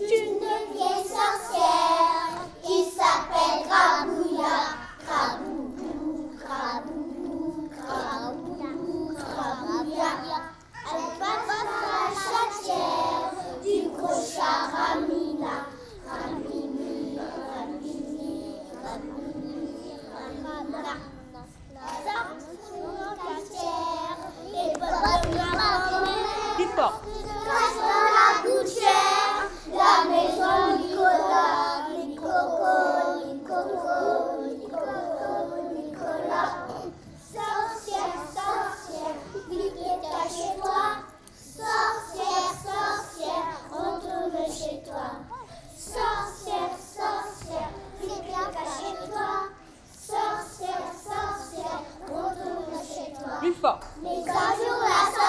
une vieille la maison Nicolas, Nicoco, Nicoco, Nicoco, Nicolas. Sorcière, sorcière, vite chez toi. Sorcière, sorcière, retourne chez toi. Sorcière, sorcière, vite chez toi. Sorcière, sorcière, retourne chez toi. Plus fort. Mais un jour la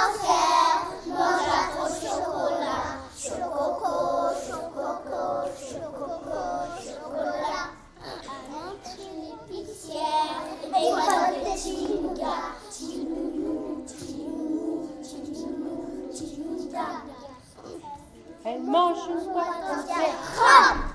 mange une boîte Sorcière,